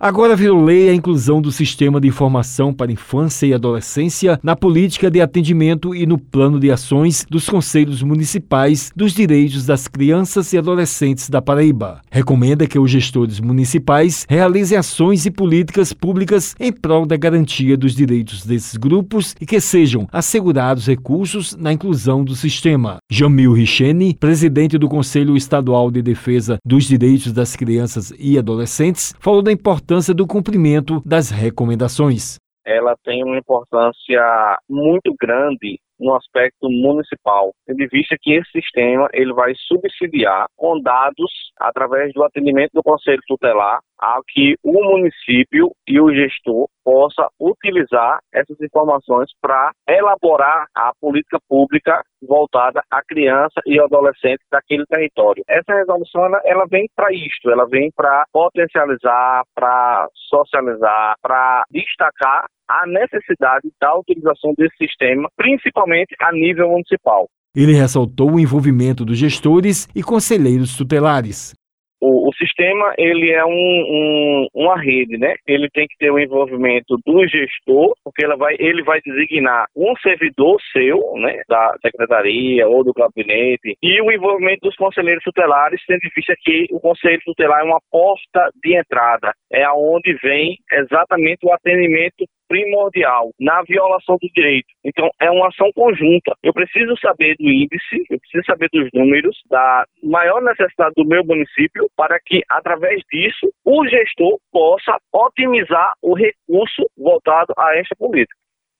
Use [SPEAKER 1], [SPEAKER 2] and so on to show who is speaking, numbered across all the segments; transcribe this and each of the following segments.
[SPEAKER 1] Agora virou lei a inclusão do Sistema de Informação para Infância e Adolescência na política de atendimento e no plano de ações dos Conselhos Municipais dos Direitos das Crianças e Adolescentes da Paraíba. Recomenda que os gestores municipais realizem ações e políticas públicas em prol da garantia dos direitos desses grupos e que sejam assegurados recursos na inclusão do sistema. Jamil Richene, presidente do Conselho Estadual de Defesa dos Direitos das Crianças e Adolescentes, falou da importância importância do cumprimento das recomendações.
[SPEAKER 2] Ela tem uma importância muito grande no aspecto municipal, tendo em vista que esse sistema ele vai subsidiar com dados através do atendimento do Conselho Tutelar a que o município e o gestor possa utilizar essas informações para elaborar a política pública voltada à criança e adolescente daquele território. Essa resolução ela, ela vem para isto, ela vem para potencializar, para socializar, para destacar a necessidade da utilização desse sistema, principalmente a nível municipal.
[SPEAKER 1] Ele ressaltou o envolvimento dos gestores e conselheiros tutelares.
[SPEAKER 2] O, o, sistema ele é um, um, uma rede, né? Ele tem que ter o envolvimento do gestor, porque ele vai, ele vai designar um servidor seu, né? Da secretaria ou do gabinete, e o envolvimento dos conselheiros tutelares, em vista que o conselho tutelar é uma porta de entrada, é aonde vem exatamente o atendimento primordial na violação do direito. Então, é uma ação conjunta. Eu preciso saber do índice, eu preciso saber dos números, da maior necessidade do meu município, para que, através disso, o gestor possa otimizar o recurso voltado a esta política.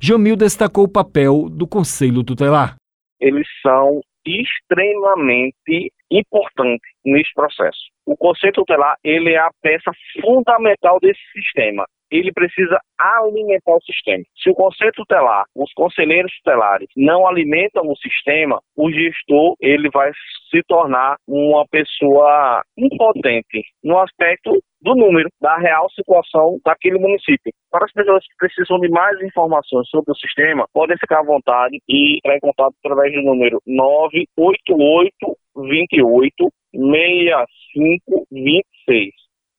[SPEAKER 1] Jamil destacou o papel do Conselho Tutelar.
[SPEAKER 2] Eles são extremamente importantes nesse processo. O Conselho Tutelar ele é a peça fundamental desse sistema ele precisa alimentar o sistema. Se o conselho tutelar, os conselheiros tutelares não alimentam o sistema, o gestor ele vai se tornar uma pessoa impotente no aspecto do número, da real situação daquele município. Para as pessoas que precisam de mais informações sobre o sistema, podem ficar à vontade e entrar em contato através do número 988 28 6526.